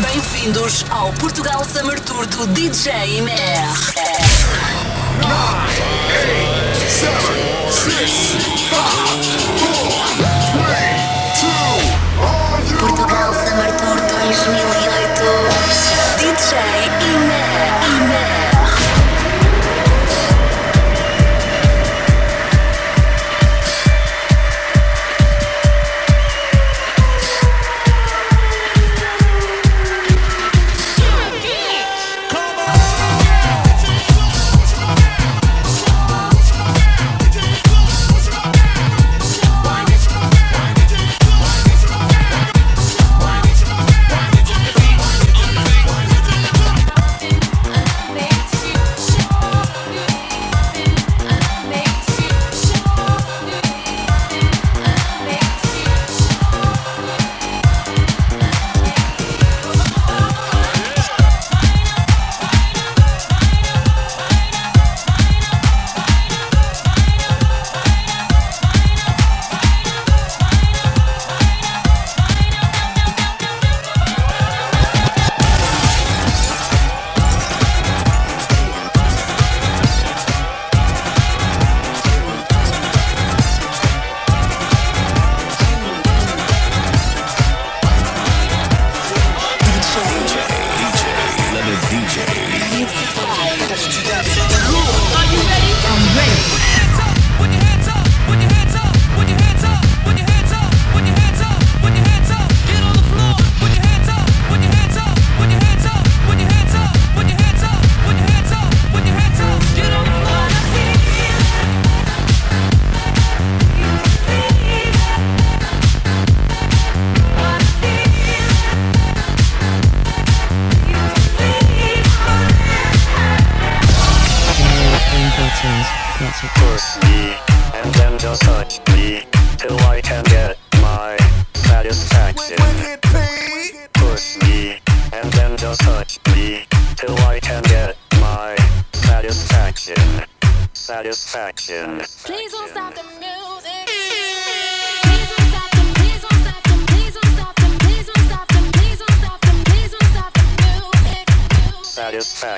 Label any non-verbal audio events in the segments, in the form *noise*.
Bem-vindos ao Portugal Summer Tour do DJ MR. Portugal Summer Tour 2008. DJ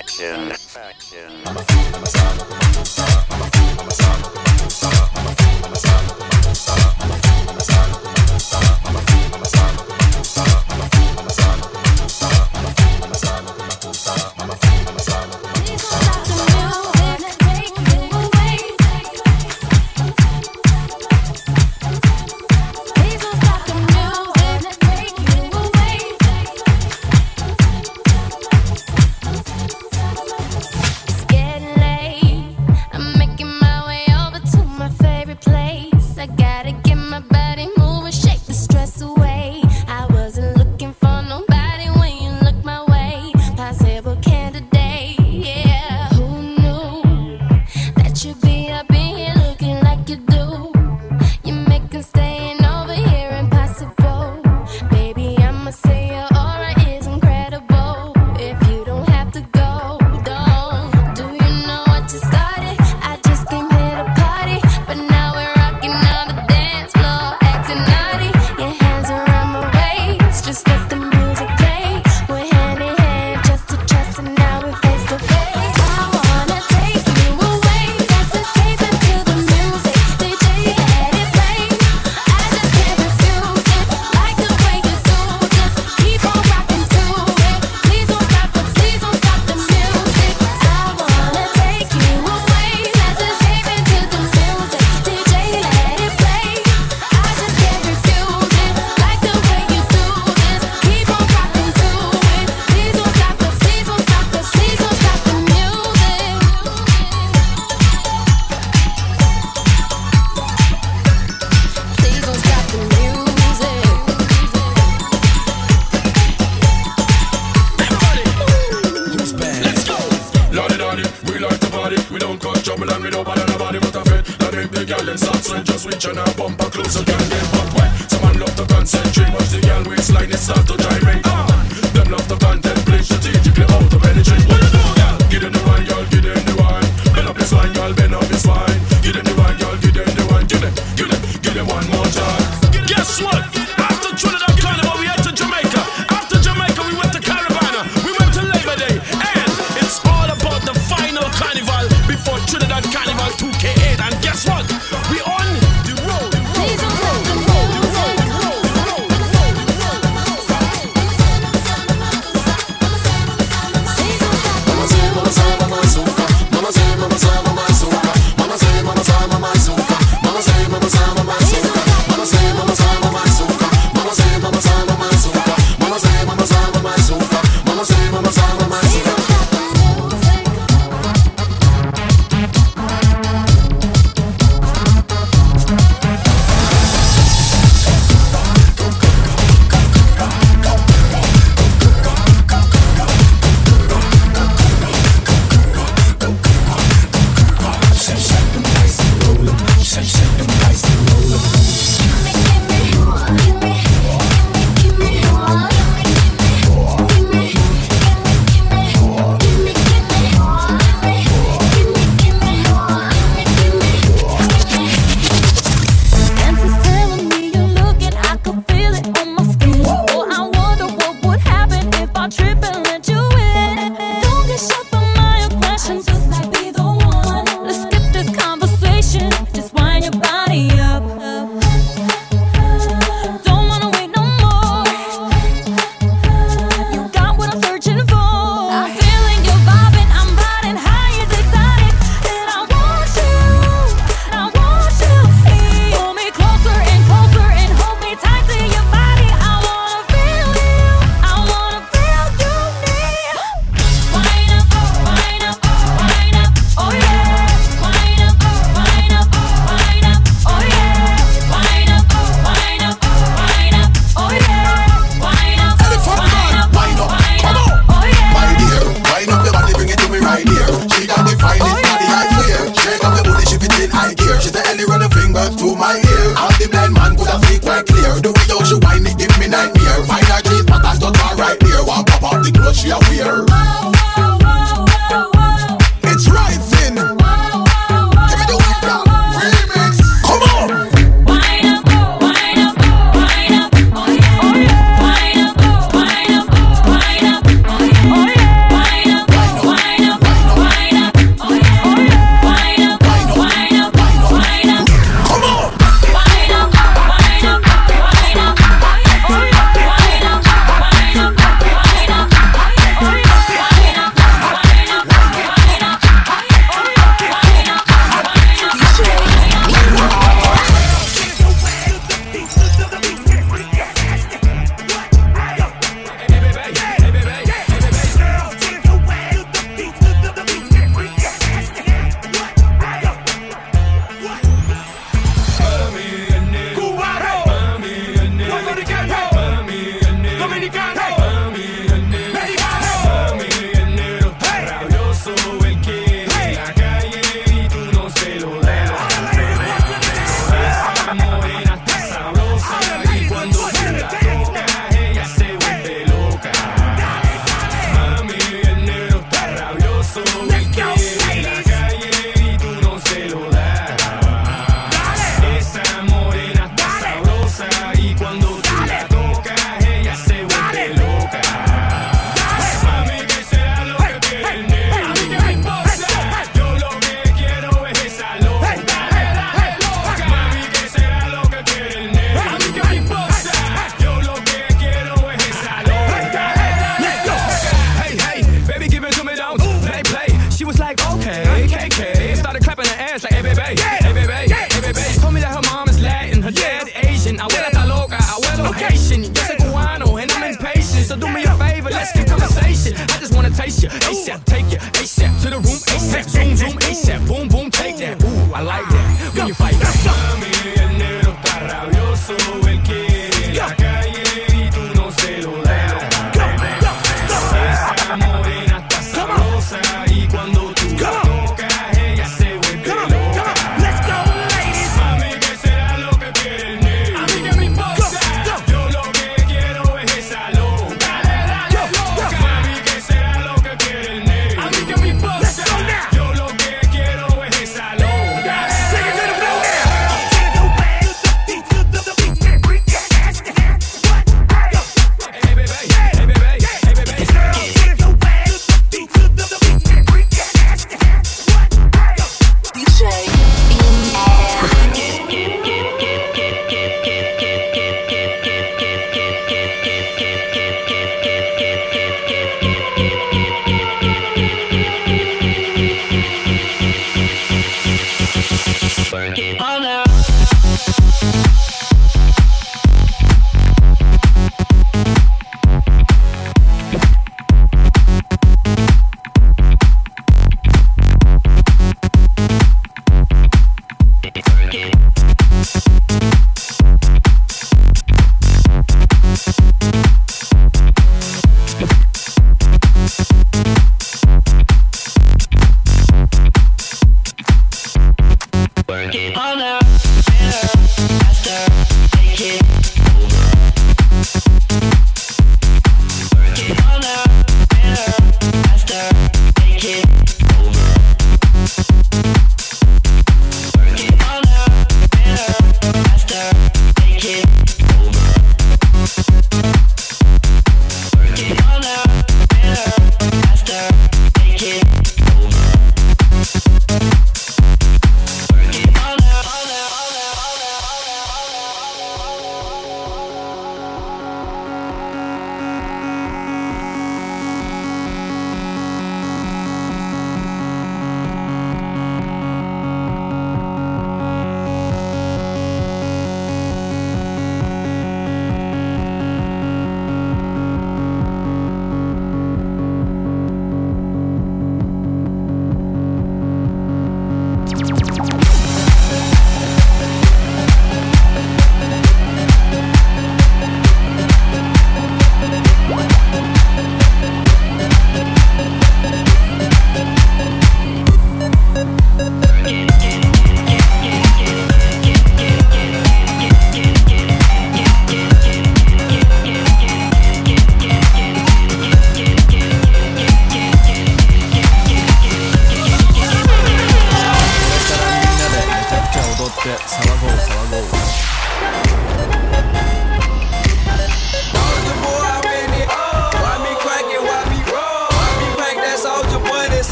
Action. Action.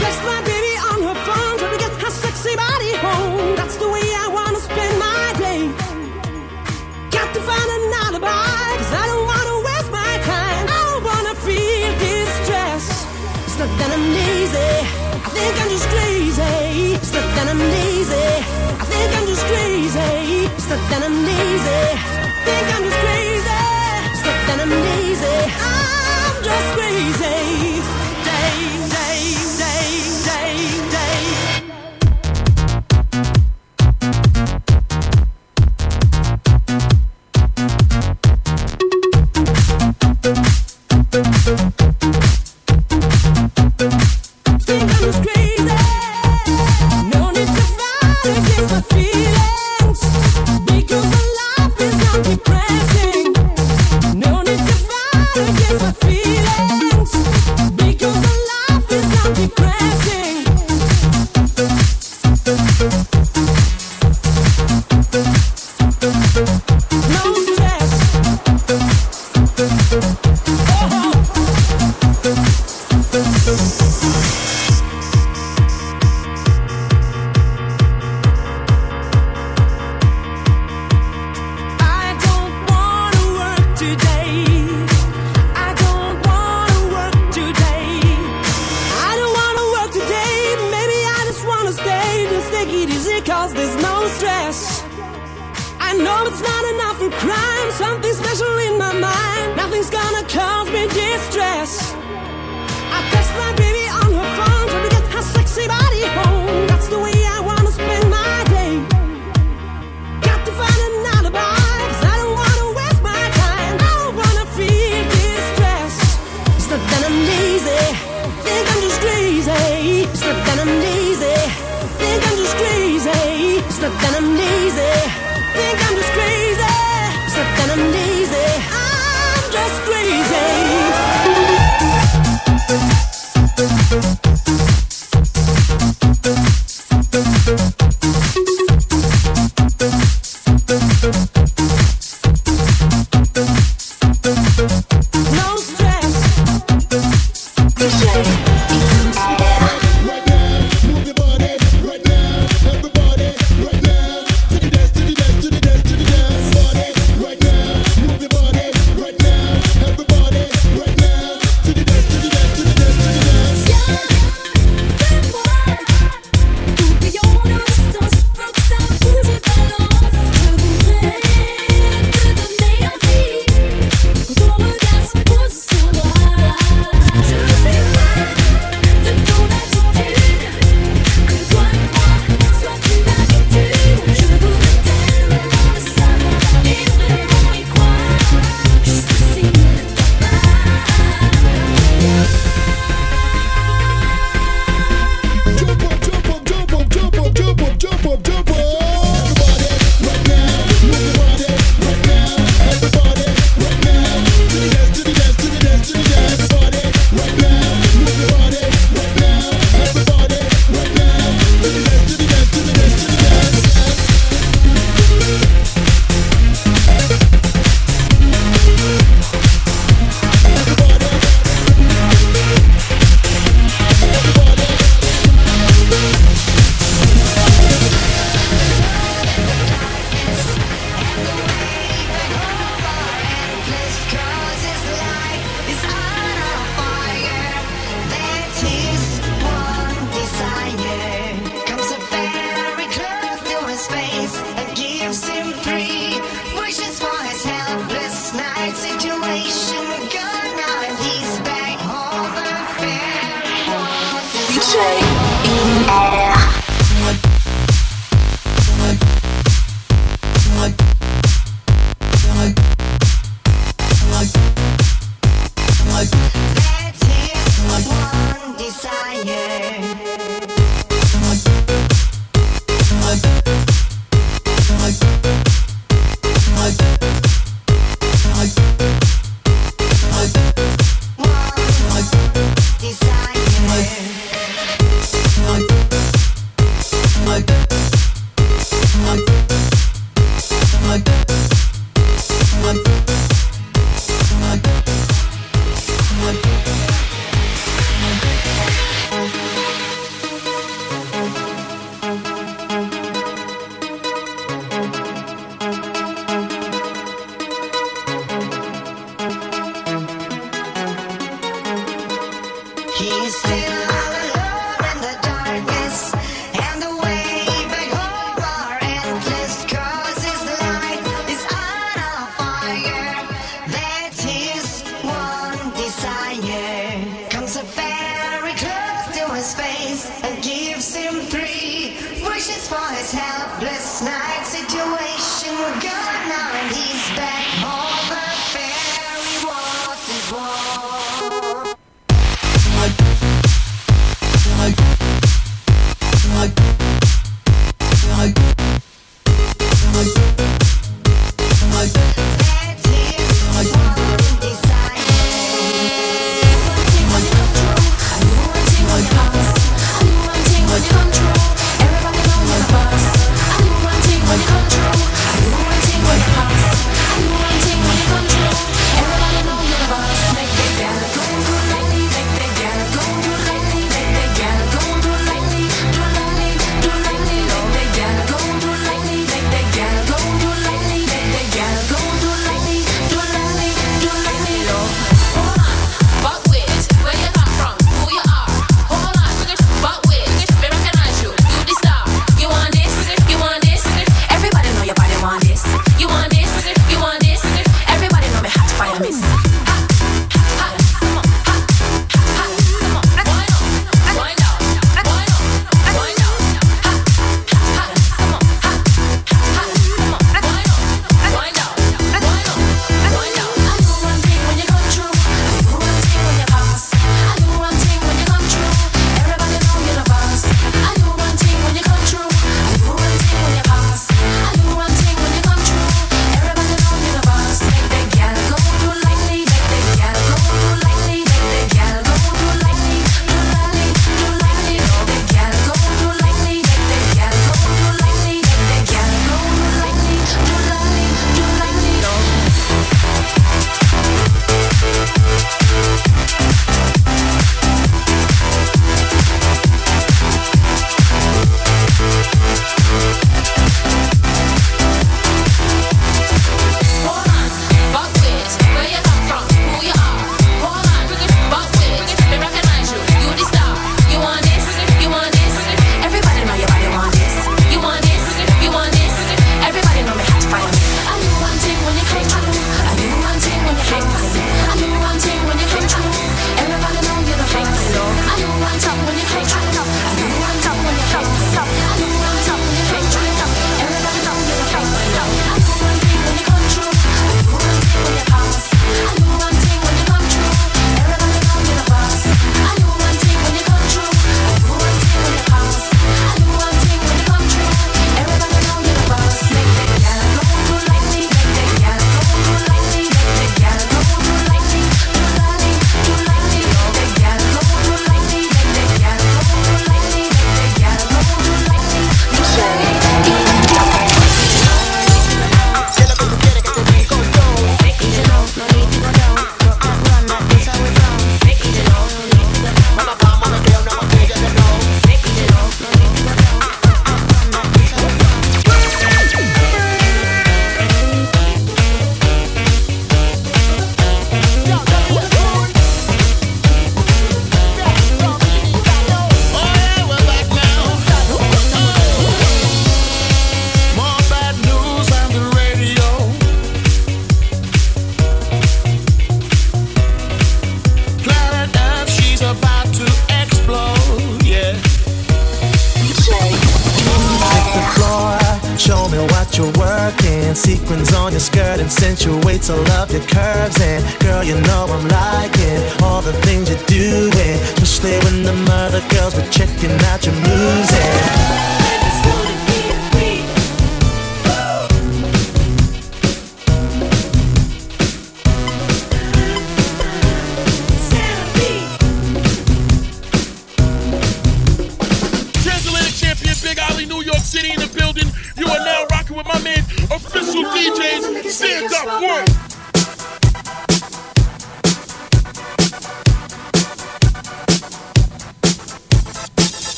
place my baby on her phone, to get her sexy body home. That's the way I wanna spend my day. Got to find an alibi, 'cause I don't wanna waste my time. I don't wanna feel distressed. It's not that I'm lazy, I think I'm just crazy. It's not that I'm lazy, I think I'm just crazy. It's not that I'm lazy.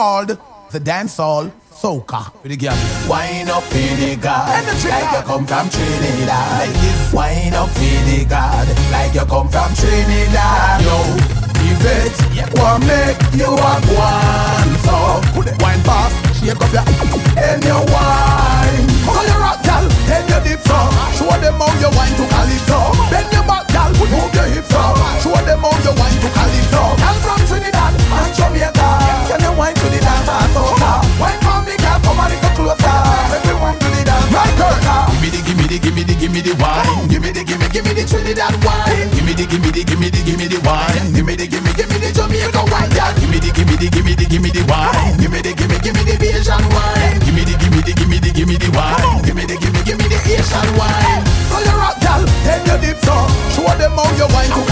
called the dancehall soca. For girl. Wine up for the god, like you come from Trinidad. Wine up for the god, like you come from Trinidad. Yo, give it, what make you a one? So, wine fast, shake up your *laughs* and your wine. Call your rock girl. and your dip so. Show them how you wine to calypso. Bend your back girl. move your hips up. Show them how you wine to calypso. Gal from Trinidad and Jamaica, can you wine to worker. Give me the, give me the, give me the, give me the wine. Give me the, give me, give me the Trinidad wine. Give me the, give me the, give me the, give me the wine. Give me the, give me, give me the Jamaican wine. Yeah. Give me the, give me the, give me the, give me the wine. Give me the, give me, give me the Asian wine. Give me the, give me the, give me the, give me the wine. Give me the, give me, give me the Asian wine. Pull your up, gal, then you dip so. Show them how your wine.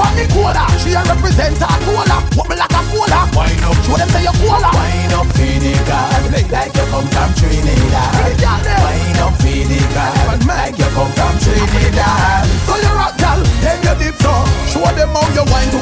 on the cola. She a represent her cola. Pop me like a cola. Wine up. Show them say you cola. Wine up, Finnegan. Like you come from Trinidad. Wine up, Finnegan. Like you come from Trinidad. So you rock, girl, gal, then you dip so. Show them how you wine to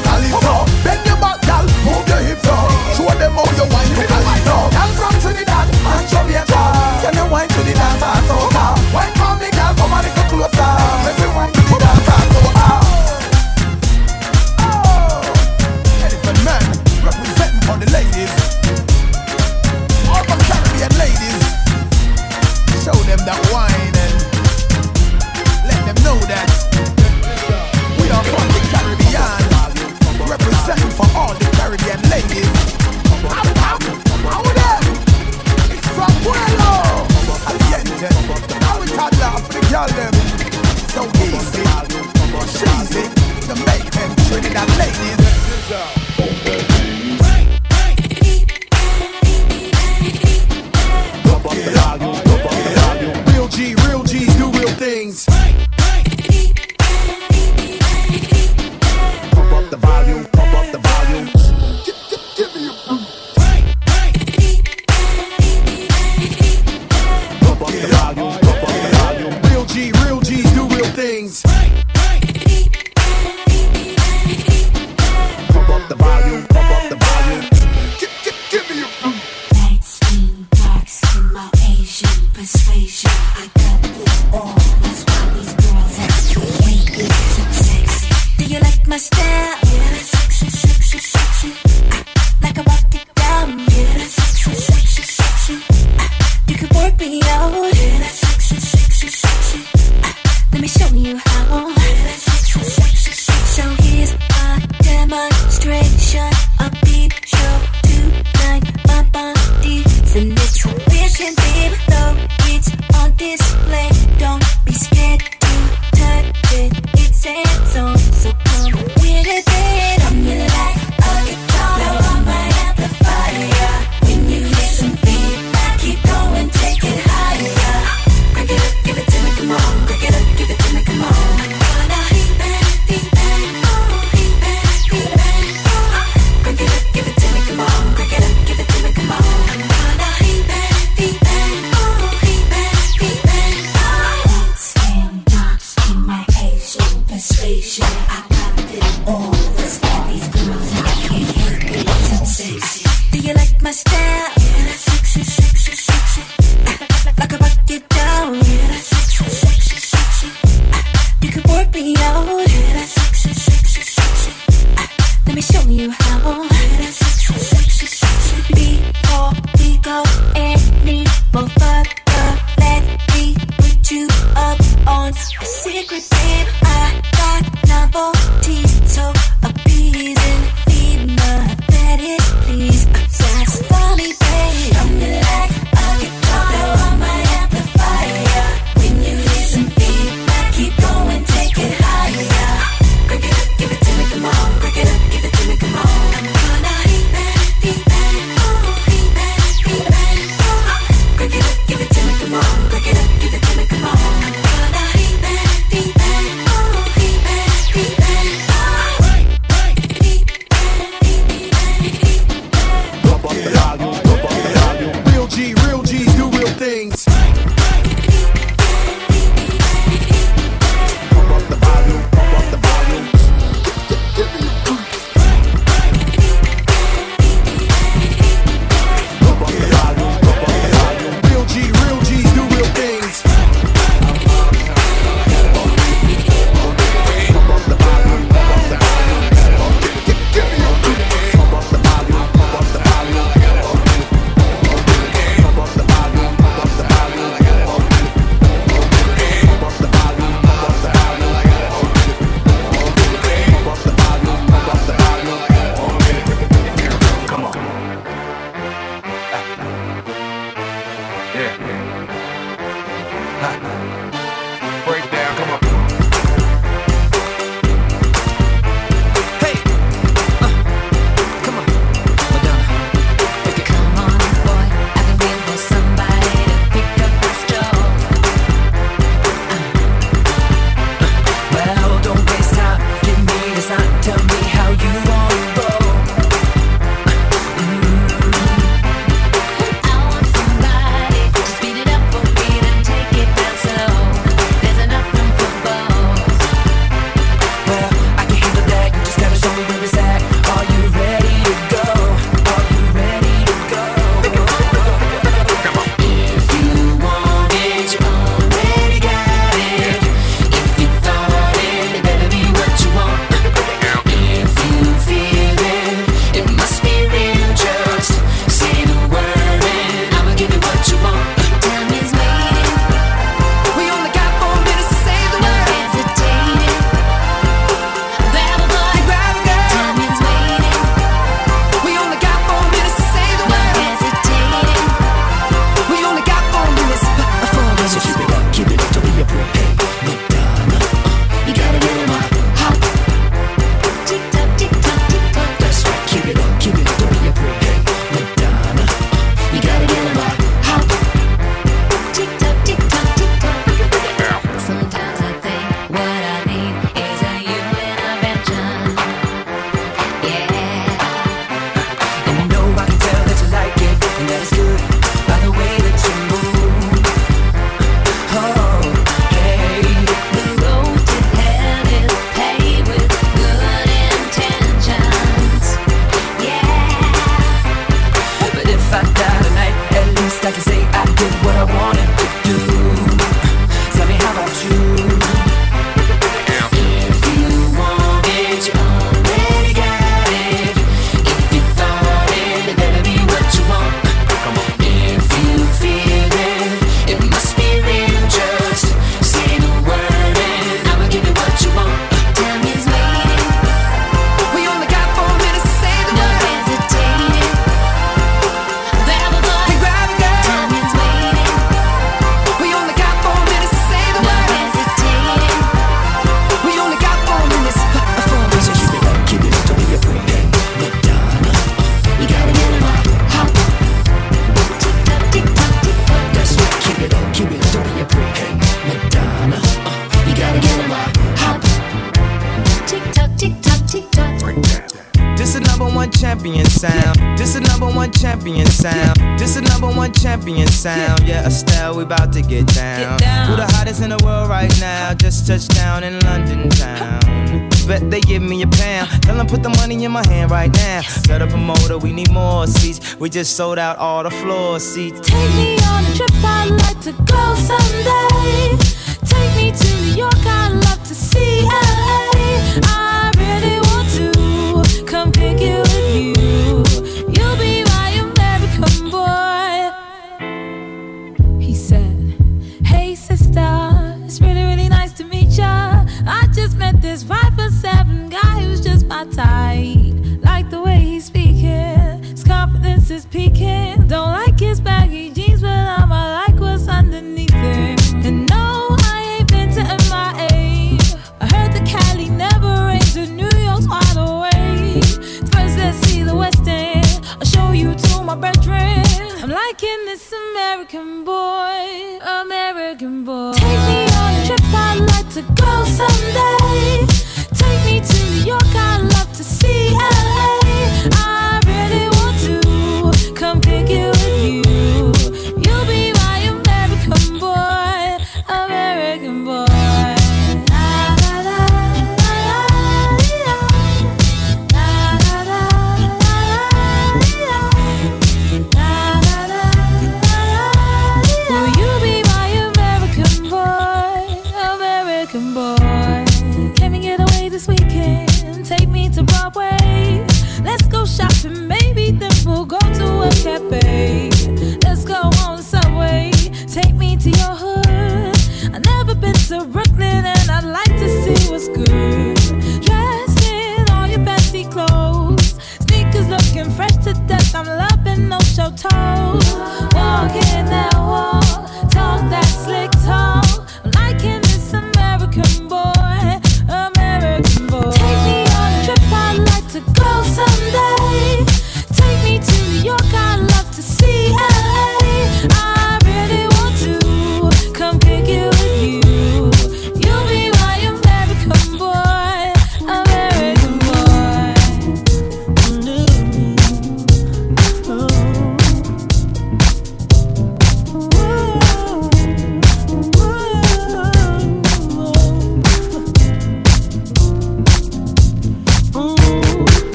We just sold out all the floor seats. Take me on a trip, I'd like to go someday.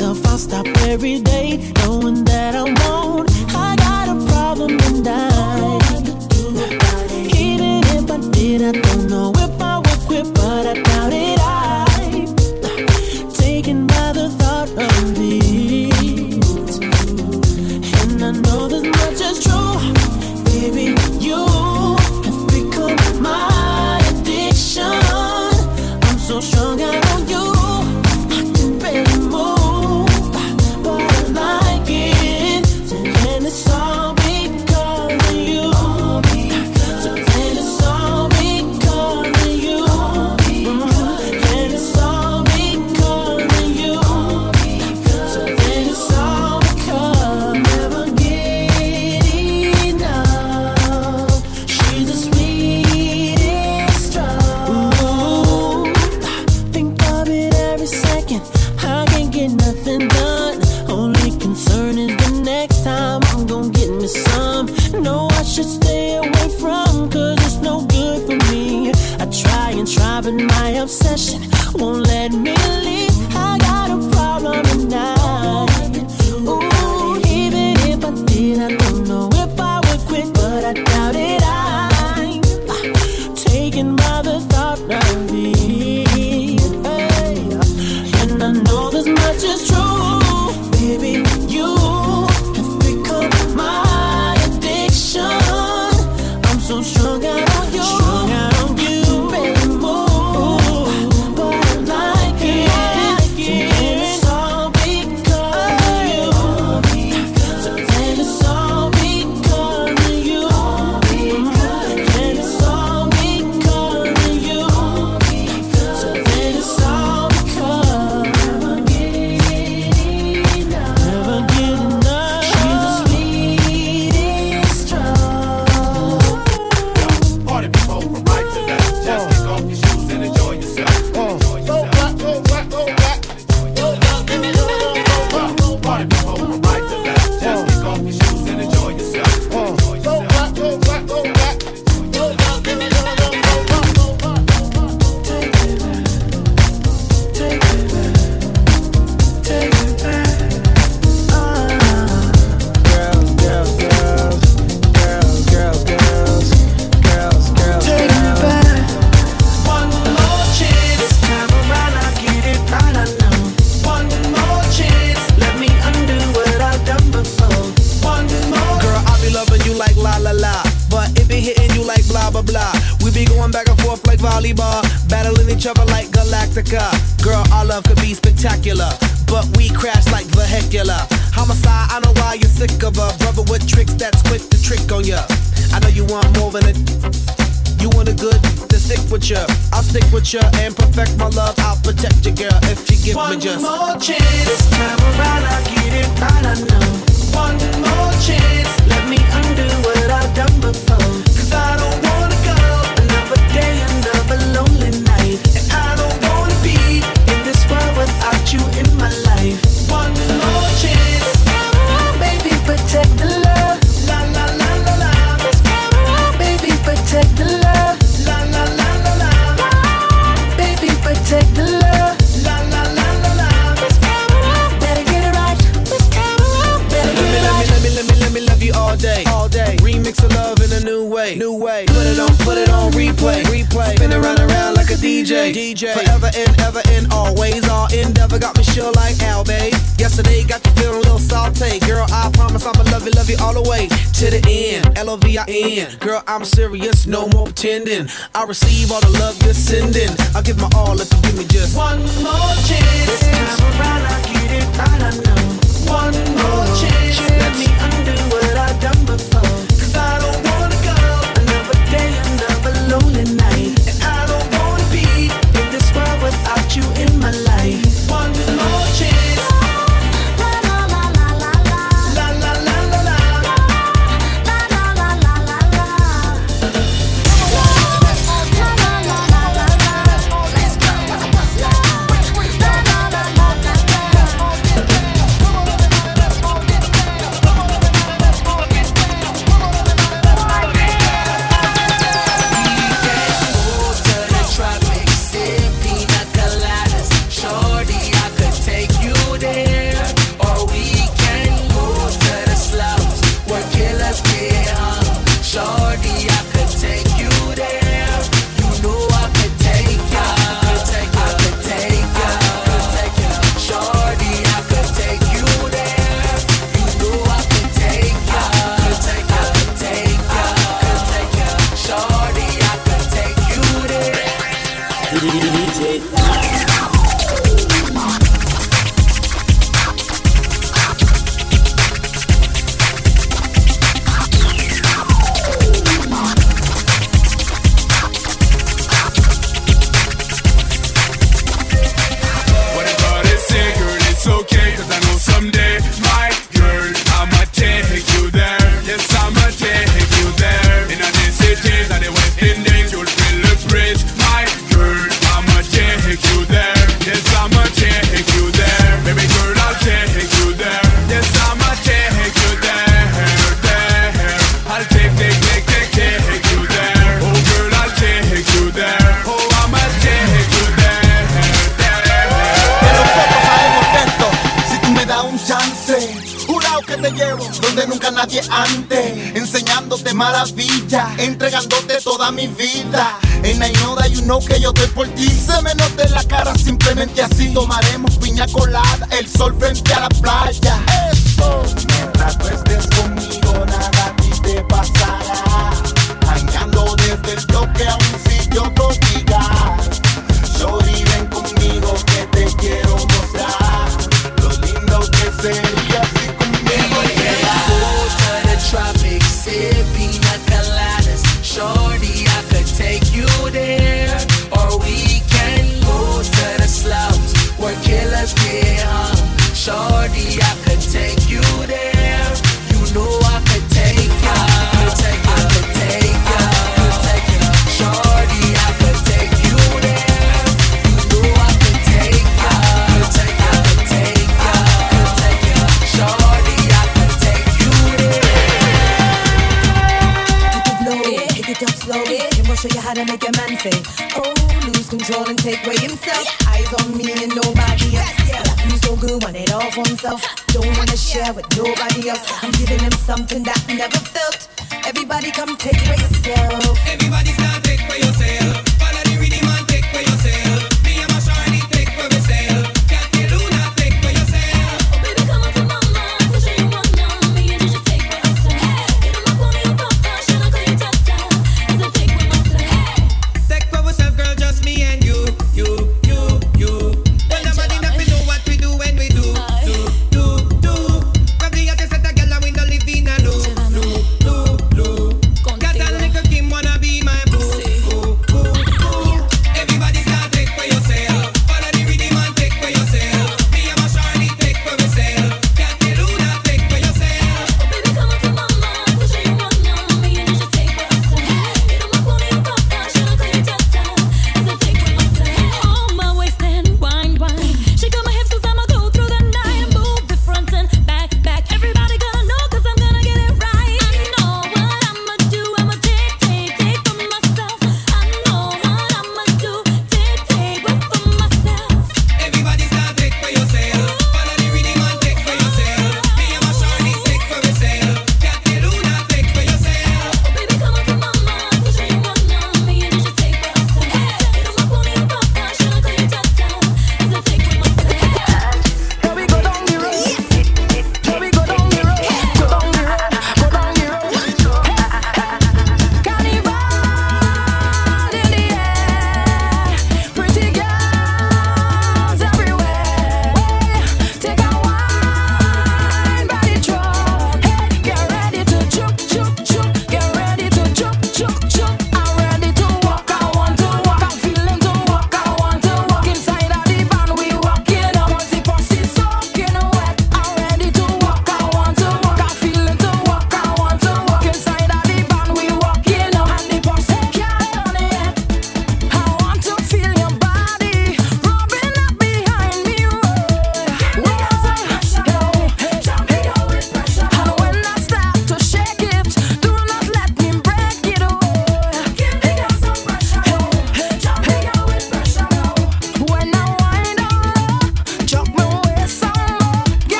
myself, I'll stop every day, knowing that I won't. I got a problem and I even if I did, I don't know if I would quit, but I doubt it. I end. Girl, I'm serious, no more pretending. I receive all the love you're sending. Never felt. Everybody come take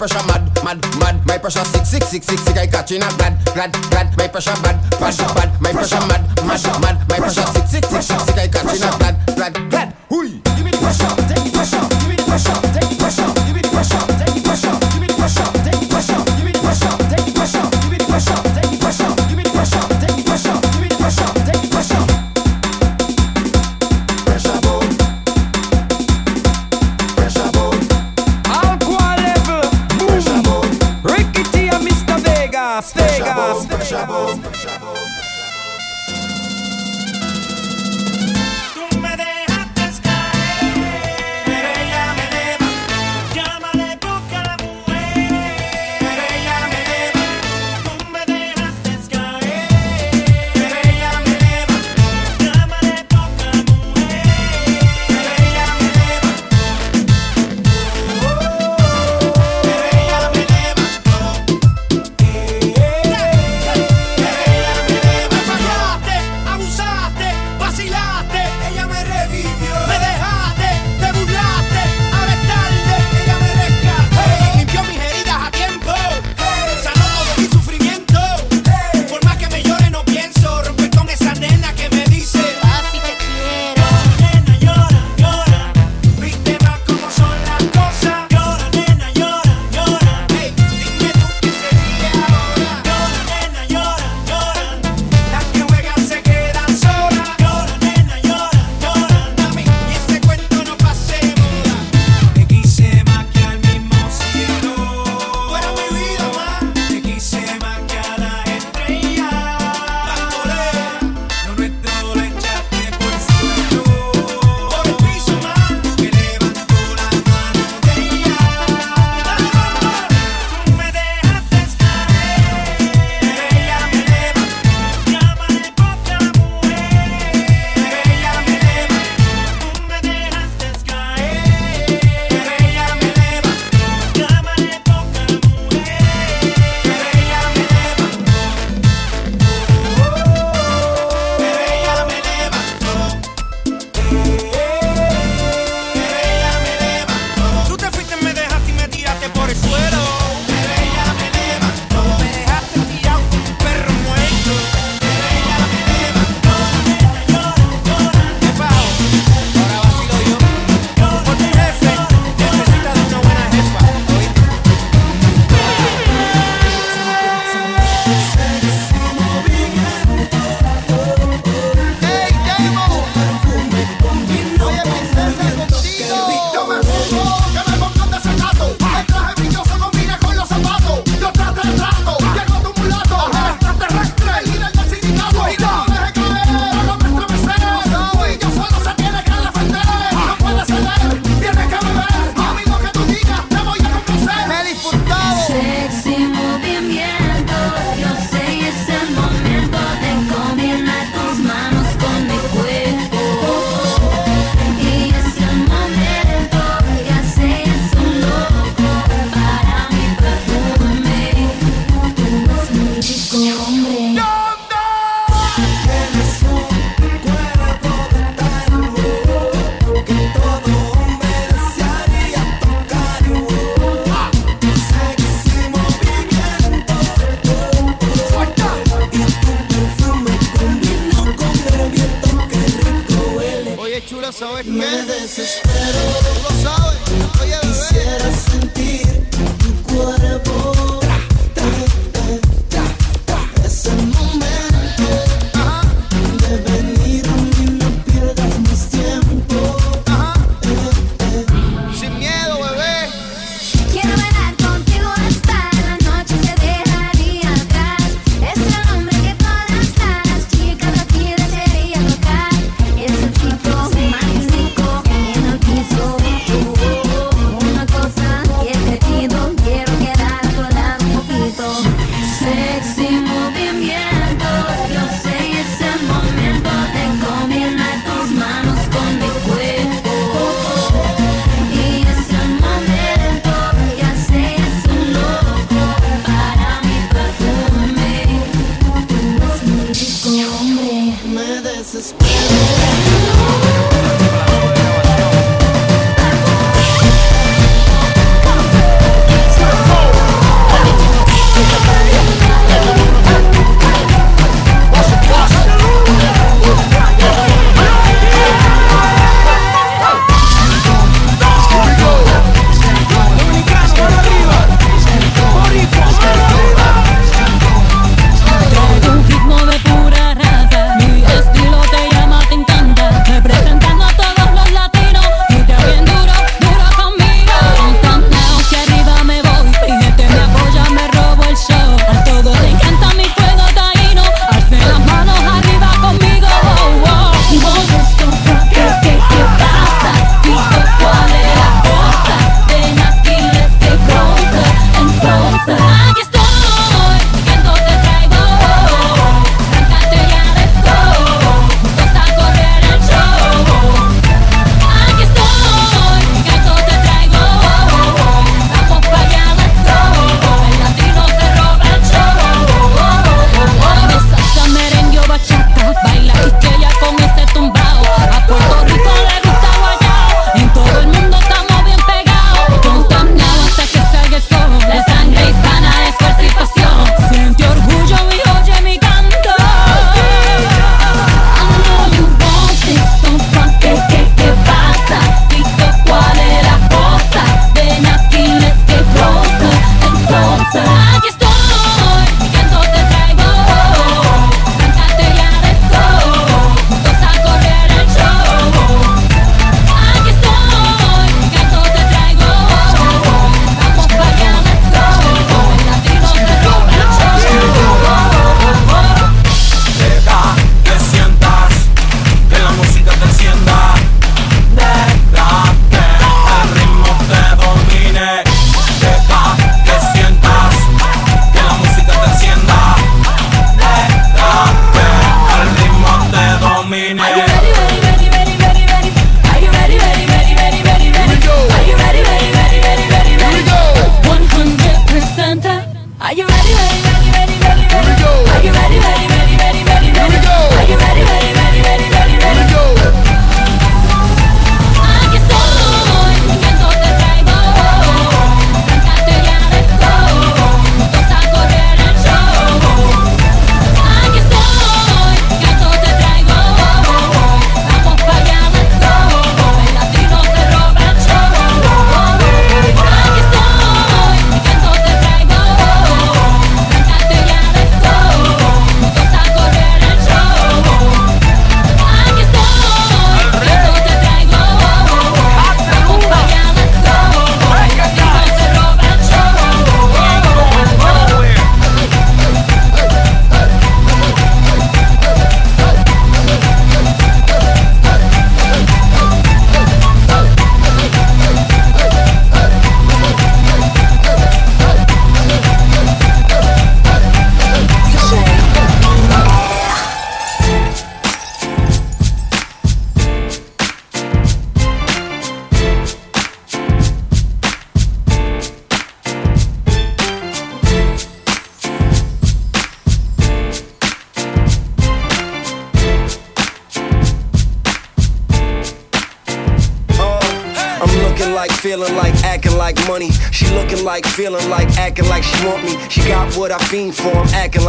pressure mad, mad, mad. My pressure sick, sick, sick, sick, catching a glad, glad, glad. My pressure bad, pressure bad. My pressure mad, mad, mad. My pressure six, six, six, six. sick, sick, sick, catching a glad.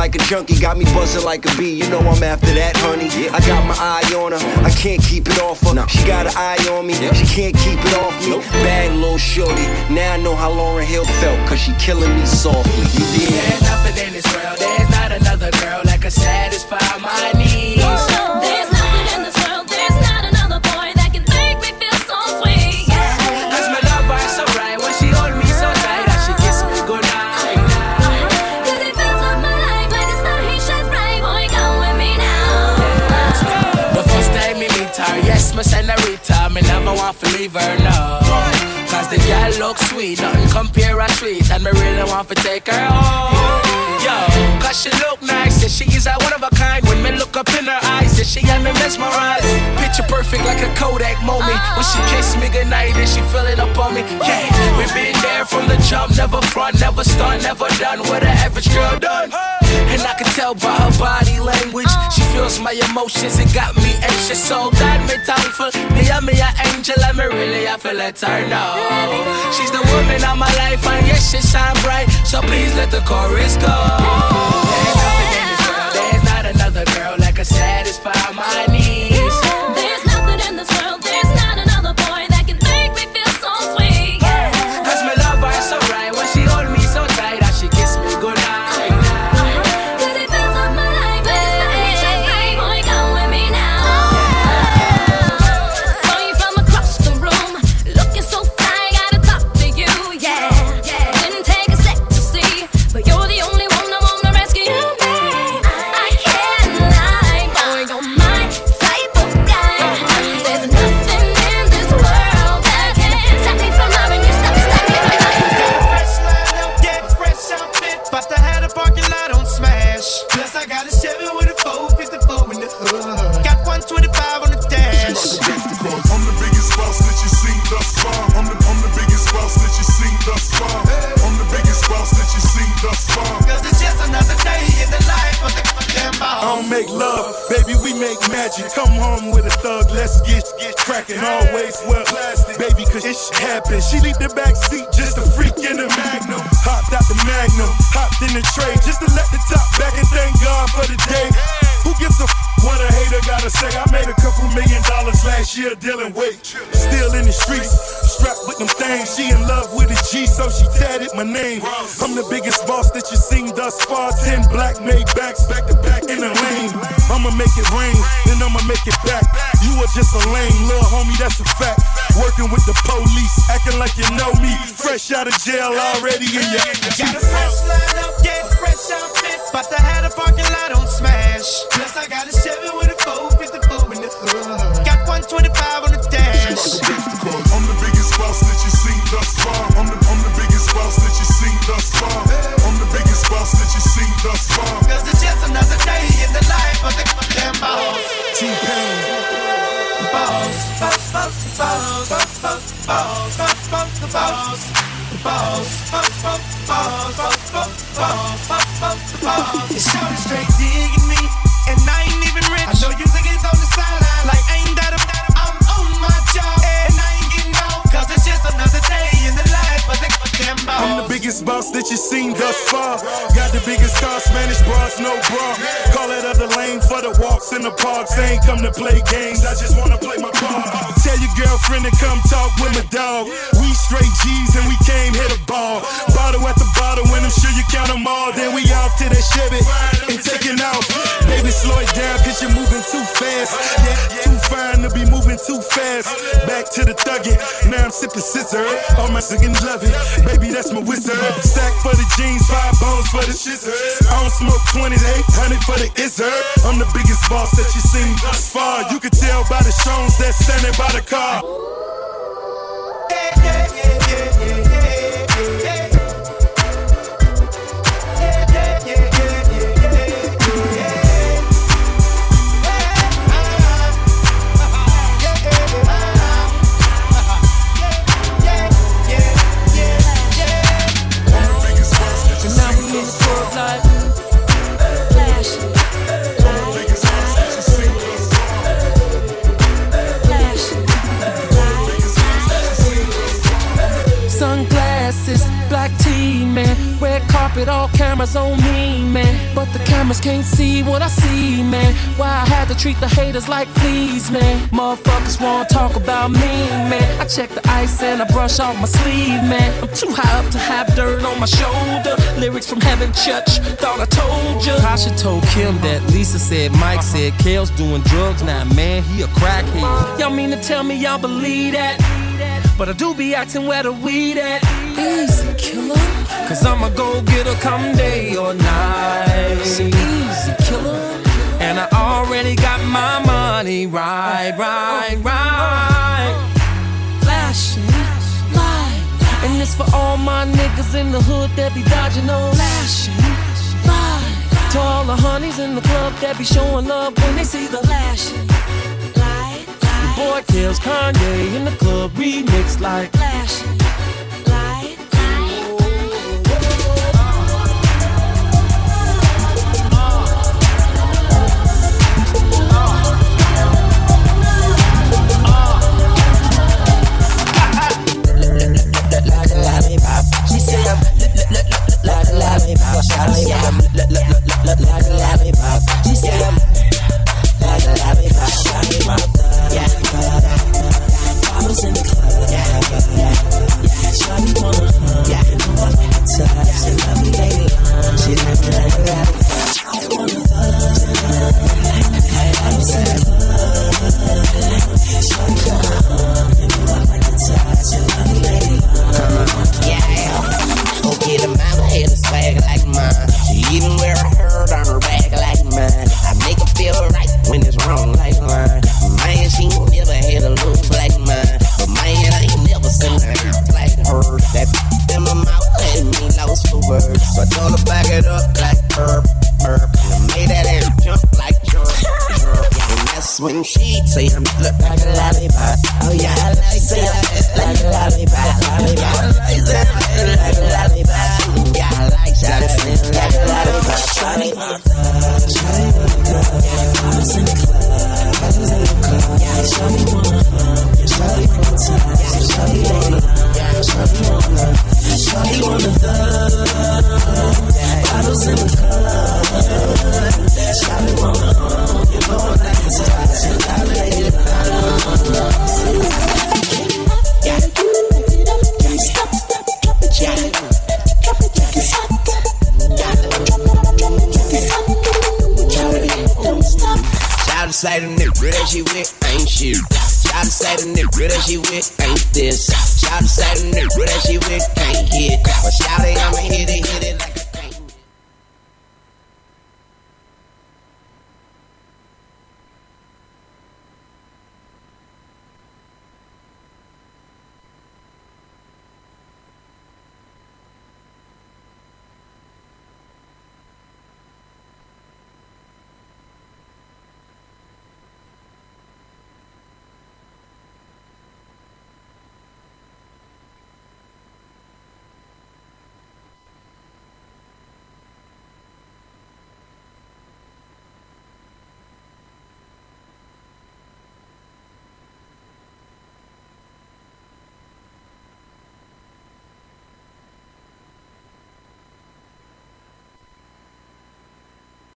like a junkie, got me buzzing like a bee. You know I'm after that, honey. Yeah. I got my eye on her, I can't keep it off her. She got an eye on me, yeah. she can't keep it off me. Nope. Bad little shorty, now I know how Lauryn Hill felt, cause she killing me softly. You did. job, never front, never stunt, never done what an average girl done. And I can tell by her body language, she feels my emotions and got me anxious. So that me for me and me a angel, and me really I feel let her know. She's the woman of my life, and yes, she shine bright. So please let the chorus go. got the biggest star, Spanish bras, no bra. Call it up the lane for in the parks, they ain't come to play games. I just wanna play my part. Tell your girlfriend to come talk with my dog. We straight G's and we came hit a ball. Bottle at the bottle, and I'm sure you count them all. Then we off to that Chevy and taking off. Baby, slow it down, cause you're moving too fast. Yeah, too fine to be moving too fast. Back to the thugging, now I'm sipping scissor. All my singing love it. Baby, that's my wizard. Stack for the jeans, five bones for the scissors. I don't smoke 20s, 800 for the izzard. I'm the biggest ball boss that you seen thus far. You can tell by the stones that standing by the car. It, all cameras on me, man. But the cameras can't see what I see, man. Why I had to treat the haters like fleas, man. Motherfuckers wanna talk about me, man. I check the ice and I brush off my sleeve, man. I'm too high up to have dirt on my shoulder. Lyrics from heaven, church, thought I told you. Tasha told Kim that Lisa said Mike said Kale's doing drugs now, man. He a crackhead. Y'all mean to tell me y'all believe that? But I do be asking where the weed at. Easy killer. Cause I'ma go get her come day or night. Easy killer. And I already got my money right, right, right. Flashing lights. And it's for all my niggas in the hood that be dodging those flashing lights. To all the honeys in the club that be showing love when they see the flashing lights. Boy tells Kanye in the club remix like flashing like a lollipop. She said I'm like a lollipop. She said I'm like a